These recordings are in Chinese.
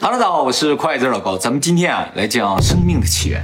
哈喽，大家好，我是快字老高，咱们今天啊来讲生命的起源。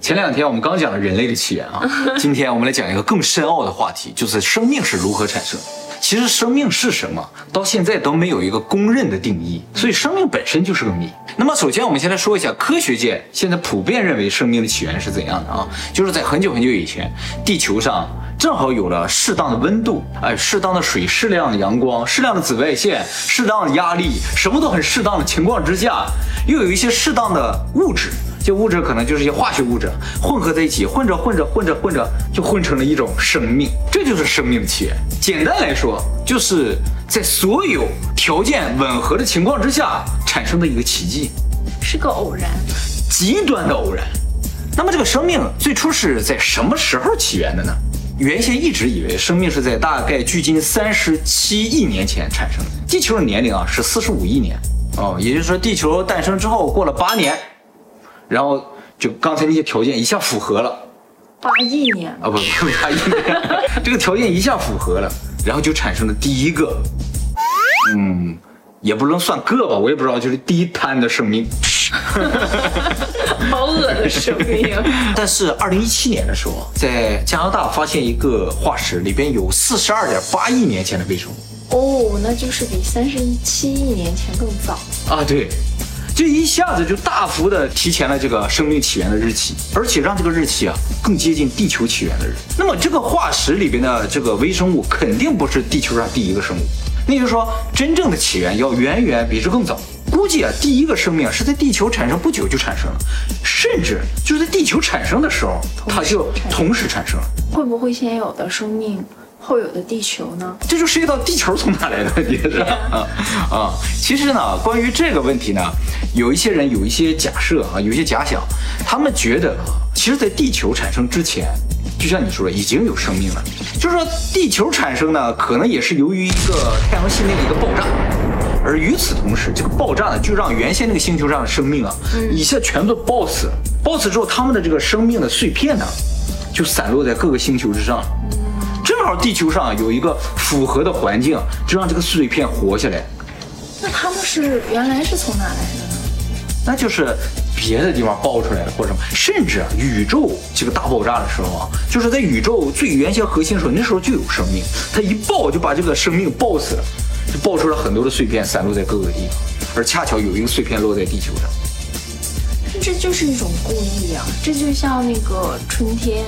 前两天我们刚讲了人类的起源啊，今天我们来讲一个更深奥的话题，就是生命是如何产生。其实生命是什么，到现在都没有一个公认的定义，所以生命本身就是个谜。那么首先我们先来说一下科学界现在普遍认为生命的起源是怎样的啊？就是在很久很久以前，地球上正好有了适当的温度，哎，适当的水，适量的阳光，适量的紫外线，适当的压力，什么都很适当的情况之下，又有一些适当的物质。这物质可能就是一些化学物质混合在一起，混着混着混着混着，就混成了一种生命，这就是生命的起源。简单来说，就是在所有条件吻合的情况之下产生的一个奇迹，是个偶然，极端的偶然。那么这个生命最初是在什么时候起源的呢？原先一直以为生命是在大概距今三十七亿年前产生的。地球的年龄啊是四十五亿年哦，也就是说地球诞生之后过了八年。然后就刚才那些条件一下符合了，八亿年啊不不八亿年，这个条件一下符合了，然后就产生了第一个，嗯，也不能算个吧，我也不知道，就是第一滩的生命，好恶的生命。但是二零一七年的时候，在加拿大发现一个化石，里边有四十二点八亿年前的微生物。哦，那就是比三十七亿年前更早啊，对。这一下子就大幅的提前了这个生命起源的日期，而且让这个日期啊更接近地球起源的日。那么这个化石里边的这个微生物肯定不是地球上第一个生物，那就是说真正的起源要远远比这更早。估计啊，第一个生命是在地球产生不久就产生了，甚至就是在地球产生的时候，它就同时产生了。会不会先有的生命？后有的地球呢？这就涉及到地球从哪来的问题了啊 啊！其实呢，关于这个问题呢，有一些人有一些假设啊，有一些假想，他们觉得啊，其实，在地球产生之前，就像你说的，已经有生命了。就是说，地球产生呢，可能也是由于一个太阳系内的一个爆炸，而与此同时，这个爆炸呢，就让原先那个星球上的生命啊，一下全都爆死了。爆死之后，他们的这个生命的碎片呢，就散落在各个星球之上。正好地球上有一个符合的环境，就让这个碎片活下来。那他们是原来是从哪来的呢？那就是别的地方爆出来的，或者什么，甚至宇宙这个大爆炸的时候啊，就是在宇宙最原先核心的时候，那时候就有生命，它一爆就把这个生命爆死了，就爆出了很多的碎片，散落在各个地方，而恰巧有一个碎片落在地球上。这就是一种故意啊！这就像那个春天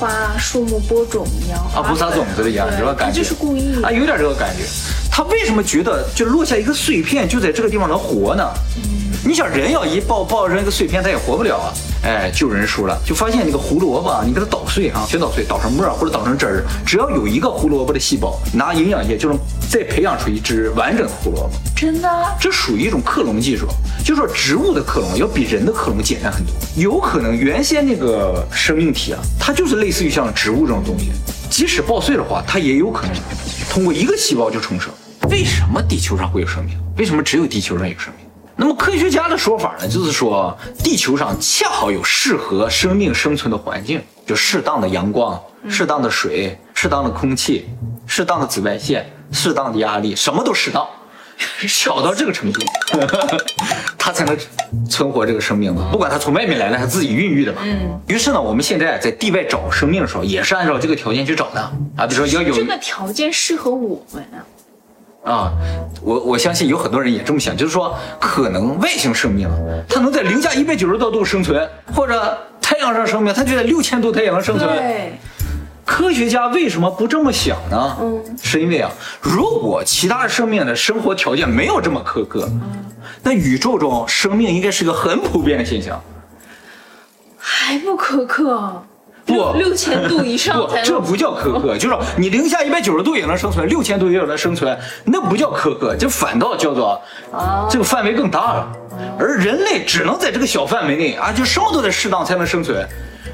花树木播种一样啊，不撒种子的一样，是吧？感觉就是故意啊，有点这个感觉。他为什么觉得就落下一个碎片就在这个地方能活呢？你想人要一爆爆扔一个碎片，他也活不了啊！哎，救人书了，就发现那个胡萝卜，你给它捣碎啊，全捣碎，捣成沫或者捣成汁儿，只要有一个胡萝卜的细胞，拿营养液就能再培养出一只完整的胡萝卜。真的？这属于一种克隆技术，就说植物的克隆要比人的克隆简单很多。有可能原先那个生命体啊，它就是类似于像植物这种东西，即使爆碎的话，它也有可能通过一个细胞就重生。为什么地球上会有生命？为什么只有地球上有生命？那么科学家的说法呢，就是说地球上恰好有适合生命生存的环境，就适当的阳光、适当的水、适当的空气、适当的紫外线、适当的压力，什么都适当，小到这个程度，它才能存活这个生命嘛。不管它从外面来的，还是自己孕育的嘛。嗯。于是呢，我们现在在地外找生命的时候，也是按照这个条件去找的啊。比如说要有这个条件适合我们啊。啊，我我相信有很多人也这么想，就是说，可能外星生命它能在零下一百九十多度生存，或者太阳上生命，它就在六千度它也能生存。对，科学家为什么不这么想呢？嗯，是因为啊，如果其他的生命的生活条件没有这么苛刻，那宇宙中生命应该是个很普遍的现象。还不苛刻。不，六千度以上不，这不叫苛刻，就是你零下一百九十度也能生存，六千度也有能生存，那不叫苛刻，这反倒叫做啊，这个范围更大了。而人类只能在这个小范围内啊，就什么都得适当才能生存，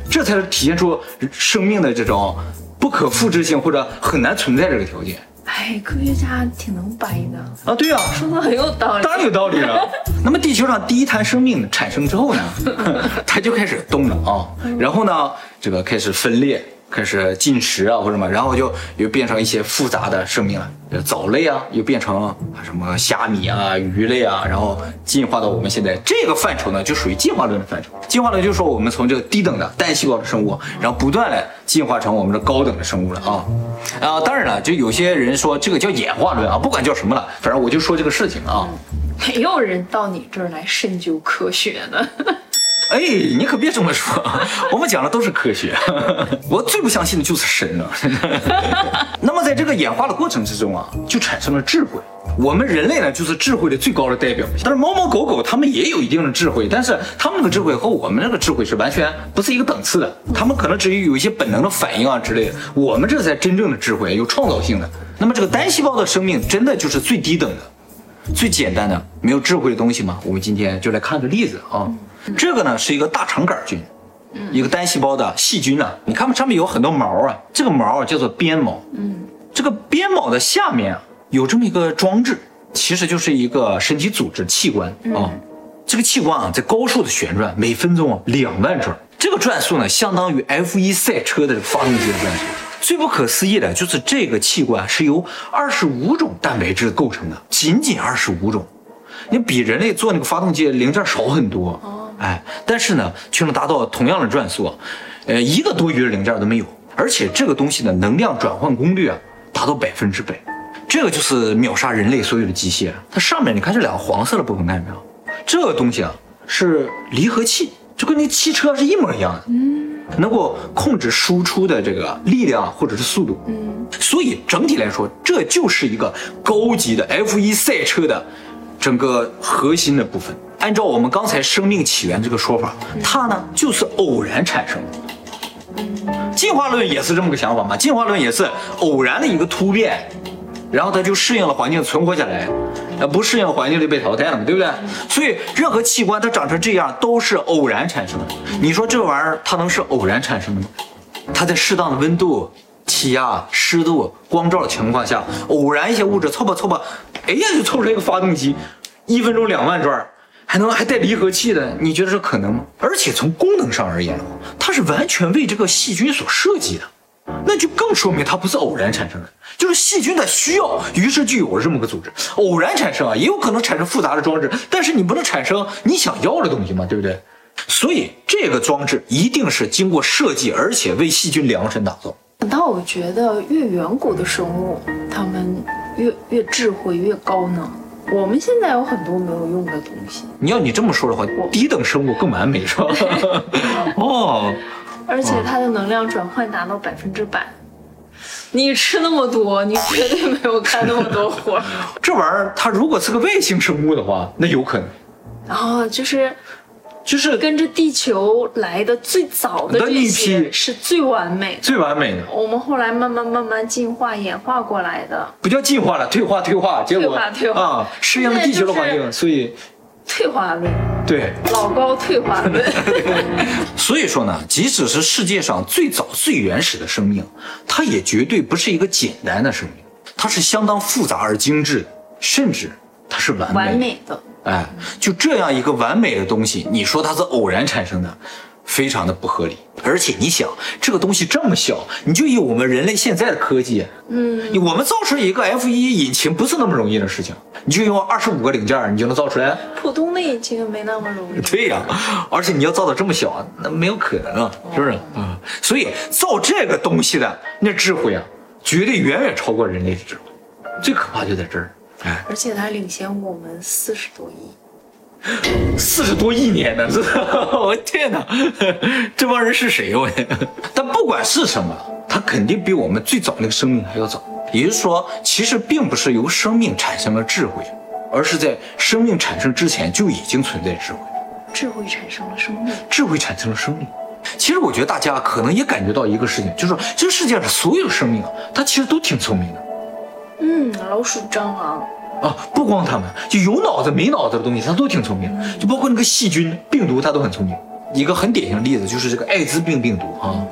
这才是体现出生命的这种不可复制性或者很难存在这个条件。哎，科学家挺能掰的。啊！对呀，说的很有道理，当然有道理了。那么地球上第一滩生命产生之后呢，它就开始动了啊，然后呢，这个开始分裂开始进食啊或者什么，然后就又变成一些复杂的生命了，藻类啊，又变成什么虾米啊、鱼类啊，然后进化到我们现在这个范畴呢，就属于进化论的范畴。进化论就是说我们从这个低等的单细胞的生物，然后不断的进化成我们的高等的生物了啊。啊，当然了，就有些人说这个叫演化论啊，不管叫什么了，反正我就说这个事情啊。没有人到你这儿来深究科学的。哎，你可别这么说，我们讲的都是科学。我最不相信的就是神了。那么在这个演化的过程之中啊，就产生了智慧。我们人类呢，就是智慧的最高的代表。但是猫猫狗狗它们也有一定的智慧，但是它们的智慧和我们这个智慧是完全不是一个档次的。它们可能只有一些本能的反应啊之类的，我们这才真正的智慧，有创造性的。那么这个单细胞的生命真的就是最低等的、最简单的、没有智慧的东西嘛？我们今天就来看个例子啊。这个呢是一个大肠杆菌，一个单细胞的细菌啊。你看上面有很多毛啊，这个毛啊叫做鞭毛。嗯，这个鞭毛的下面啊有这么一个装置，其实就是一个身体组织器官啊。这个器官啊在高速的旋转，每分钟两万转，这个转速呢相当于 F1 赛车的发动机的转速。最不可思议的就是这个器官是由二十五种蛋白质构成的，仅仅二十五种，你比人类做那个发动机零件少很多。哎，但是呢，却能达到同样的转速，呃，一个多余的零件都没有，而且这个东西的能量转换功率啊，达到百分之百，这个就是秒杀人类所有的机械。它上面你看这两个黄色的部分看见没有？这个东西啊是离合器，就跟那汽车是一模一样的，嗯，能够控制输出的这个力量或者是速度，嗯，所以整体来说，这就是一个高级的 F1 赛车的整个核心的部分。按照我们刚才生命起源这个说法，它呢就是偶然产生的。进化论也是这么个想法嘛？进化论也是偶然的一个突变，然后它就适应了环境存活下来，呃，不适应环境就被淘汰了嘛，对不对？所以任何器官它长成这样都是偶然产生的。你说这玩意儿它能是偶然产生的吗？它在适当的温度、气压、湿度、光照的情况下，偶然一些物质凑吧凑吧，哎呀就凑出来一个发动机，一分钟两万转。还能还带离合器的，你觉得这可能吗？而且从功能上而言，它是完全为这个细菌所设计的，那就更说明它不是偶然产生的，就是细菌它需要，于是就有了这么个组织。偶然产生啊，也有可能产生复杂的装置，但是你不能产生你想要的东西嘛，对不对？所以这个装置一定是经过设计，而且为细菌量身打造。那我觉得越远古的生物，它们越越智慧越高能。我们现在有很多没有用的东西。你要你这么说的话，低等生物更完美是吧？哦，而且它的能量转换达到百分之百。你吃那么多，你绝对没有干那么多活。这玩意儿，它如果是个外星生物的话，那有可能。然后就是。就是跟着地球来的最早的这批是最完美、最完美的。我们后来慢慢慢慢进化演化过来的，不叫进化了，退化退化，结果退化啊，适应了地球的环境，所以退化论。对，老高退化论。所以说呢，即使是世界上最早最原始的生命，它也绝对不是一个简单的生命，它是相当复杂而精致，甚至它是完完美的。哎，就这样一个完美的东西，你说它是偶然产生的，非常的不合理。而且你想，这个东西这么小，你就以我们人类现在的科技，嗯，我们造出一个 F 一引擎不是那么容易的事情，你就用二十五个零件，你就能造出来？普通的引擎没那么容易。对呀，而且你要造的这么小，那没有可能啊，是不是？啊，所以造这个东西的那智慧啊，绝对远远超过人类的智慧。最可怕就在这儿。而且它领先我们四十多亿，四十多亿年呢！这，我天哪，这帮人是谁？我，但不管是什么，它肯定比我们最早那个生命还要早。也就是说，其实并不是由生命产生了智慧，而是在生命产生之前就已经存在智慧。智慧产生了生命，智慧产生了生命。其实我觉得大家可能也感觉到一个事情，就是说，这世界上所有生命啊，它其实都挺聪明的。嗯，老鼠、蟑螂啊，不光它们，就有脑子没脑子的东西，它都挺聪明。就包括那个细菌、病毒，它都很聪明。一个很典型的例子就是这个艾滋病病毒啊。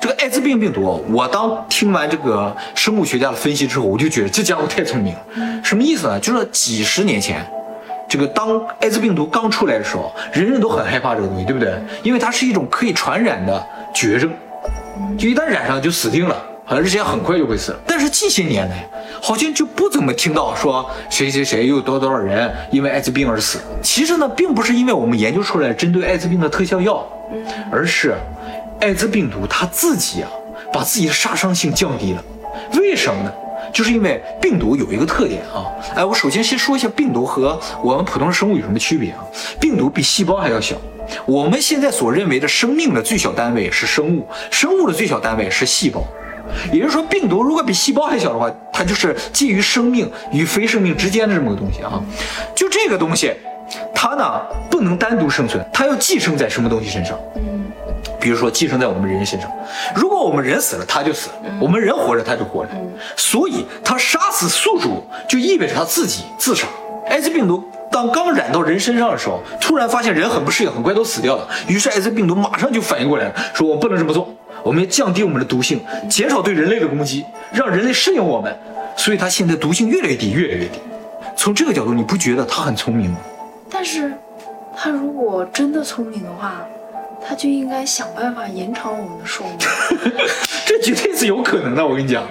这个艾滋病病毒，我当听完这个生物学家的分析之后，我就觉得这家伙太聪明了。什么意思呢？就是几十年前，这个当艾滋病毒刚出来的时候，人人都很害怕这个东西，对不对？因为它是一种可以传染的绝症。就一旦染上就死定了，好像而且很快就会死。但是近些年来，好像就不怎么听到说谁谁谁又多多少人因为艾滋病而死。其实呢，并不是因为我们研究出来针对艾滋病的特效药，而是艾滋病毒它自己啊，把自己的杀伤性降低了。为什么呢？就是因为病毒有一个特点啊，哎，我首先先说一下病毒和我们普通生物有什么区别啊？病毒比细胞还要小。我们现在所认为的生命的最小单位是生物，生物的最小单位是细胞。也就是说，病毒如果比细胞还小的话，它就是介于生命与非生命之间的这么个东西啊。就这个东西，它呢不能单独生存，它要寄生在什么东西身上？嗯，比如说寄生在我们人身上。如果我们人死了，它就死了；我们人活着，它就活着。所以，它杀死宿主，就意味着它自己自杀。艾滋病毒。当刚染到人身上的时候，突然发现人很不适应，很快都死掉了。于是艾滋病毒马上就反应过来了，说我不能这么做，我们要降低我们的毒性，减少对人类的攻击，让人类适应我们。所以它现在毒性越来越低，越来越低。从这个角度，你不觉得它很聪明吗？但是，它如果真的聪明的话。他就应该想办法延长我们的寿命，这绝对是有可能的。我跟你讲，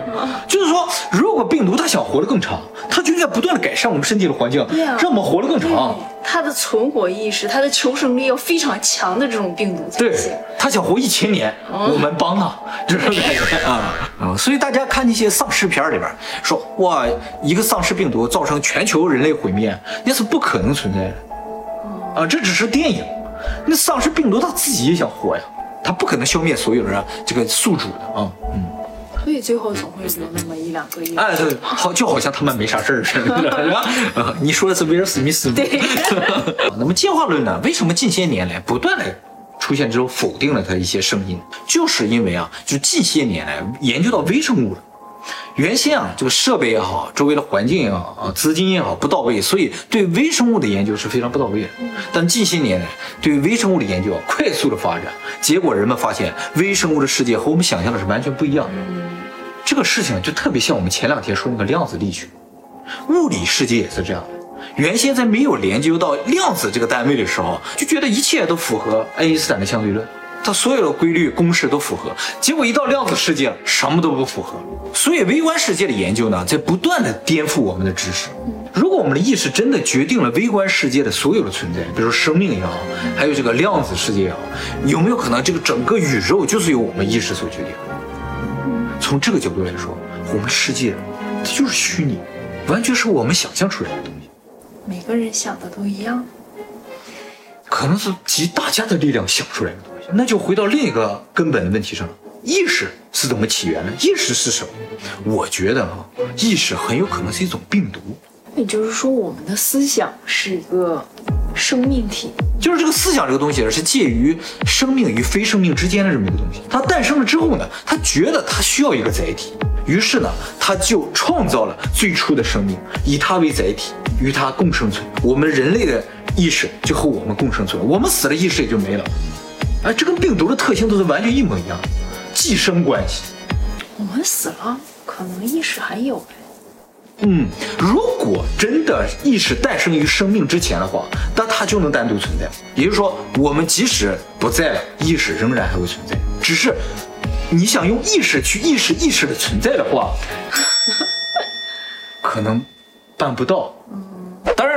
就是说，如果病毒它想活得更长，它就应该不断的改善我们身体的环境，对让我们活得更长。它的存活意识，它的求生力要非常强的这种病毒对，它想活一千年，我们帮它，这种感觉啊啊！所以大家看那些丧尸片里边说，哇，一个丧尸病毒造成全球人类毁灭，那是不可能存在的啊！这只是电影。那丧尸病毒它自己也想活呀，它不可能消灭所有人这个宿主的啊，嗯，所以最后总会留那么一两个。哎，对，好，就好像他们没啥事儿似的，是吧？啊，你说的是威尔史密斯。对。那么进化论呢？为什么近些年来不断的出现这种否定了它一些声音？就是因为啊，就近些年来研究到微生物了。原先啊，这个设备也好，周围的环境也好啊，资金也好不到位，所以对微生物的研究是非常不到位的。但近些年来，对微生物的研究快速的发展，结果人们发现微生物的世界和我们想象的是完全不一样的。这个事情就特别像我们前两天说那个量子力学，物理世界也是这样的。原先在没有研究到量子这个单位的时候，就觉得一切都符合爱因斯坦的相对论。它所有的规律公式都符合，结果一到量子世界，什么都不符合。所以微观世界的研究呢，在不断的颠覆我们的知识。如果我们的意识真的决定了微观世界的所有的存在，比如说生命也好，还有这个量子世界也好，有没有可能这个整个宇宙就是由我们意识所决定？从这个角度来说，我们的世界它就是虚拟，完全是我们想象出来的东西。每个人想的都一样，可能是集大家的力量想出来的。那就回到另一个根本的问题上了，意识是怎么起源的？意识是什么？我觉得啊，意识很有可能是一种病毒。也就是说，我们的思想是一个生命体，就是这个思想这个东西是介于生命与非生命之间的这么一个东西。它诞生了之后呢，它觉得它需要一个载体，于是呢，它就创造了最初的生命，以它为载体，与它共生存。我们人类的意识就和我们共生存，我们死了，意识也就没了。哎，这跟病毒的特性都是完全一模一样，寄生关系。我们死了，可能意识还有嗯，如果真的意识诞生于生命之前的话，那它就能单独存在。也就是说，我们即使不在了，意识仍然还会存在。只是你想用意识去意识意识的存在的话，可能办不到。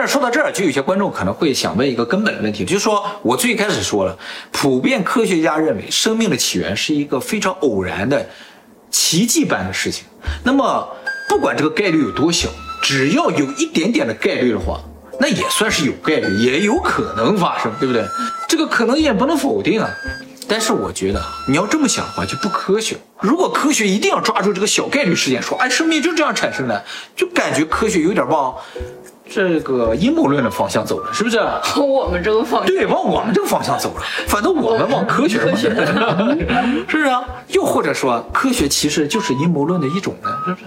说到这儿，就有些观众可能会想问一个根本的问题，就是说我最开始说了，普遍科学家认为生命的起源是一个非常偶然的奇迹般的事情。那么，不管这个概率有多小，只要有一点点的概率的话，那也算是有概率，也有可能发生，对不对？这个可能也不能否定啊。但是我觉得你要这么想的话就不科学。如果科学一定要抓住这个小概率事件说，哎，生命就这样产生的，就感觉科学有点往。这个阴谋论的方向走了，是不是？往 我们这个方向对，往我们这个方向走了。反正我们往科学方向，是不 是啊？又或者说，科学其实就是阴谋论的一种呢，是不是？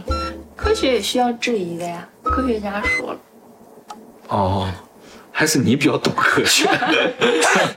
科学也需要质疑的呀。科学家说了。哦，还是你比较懂科学。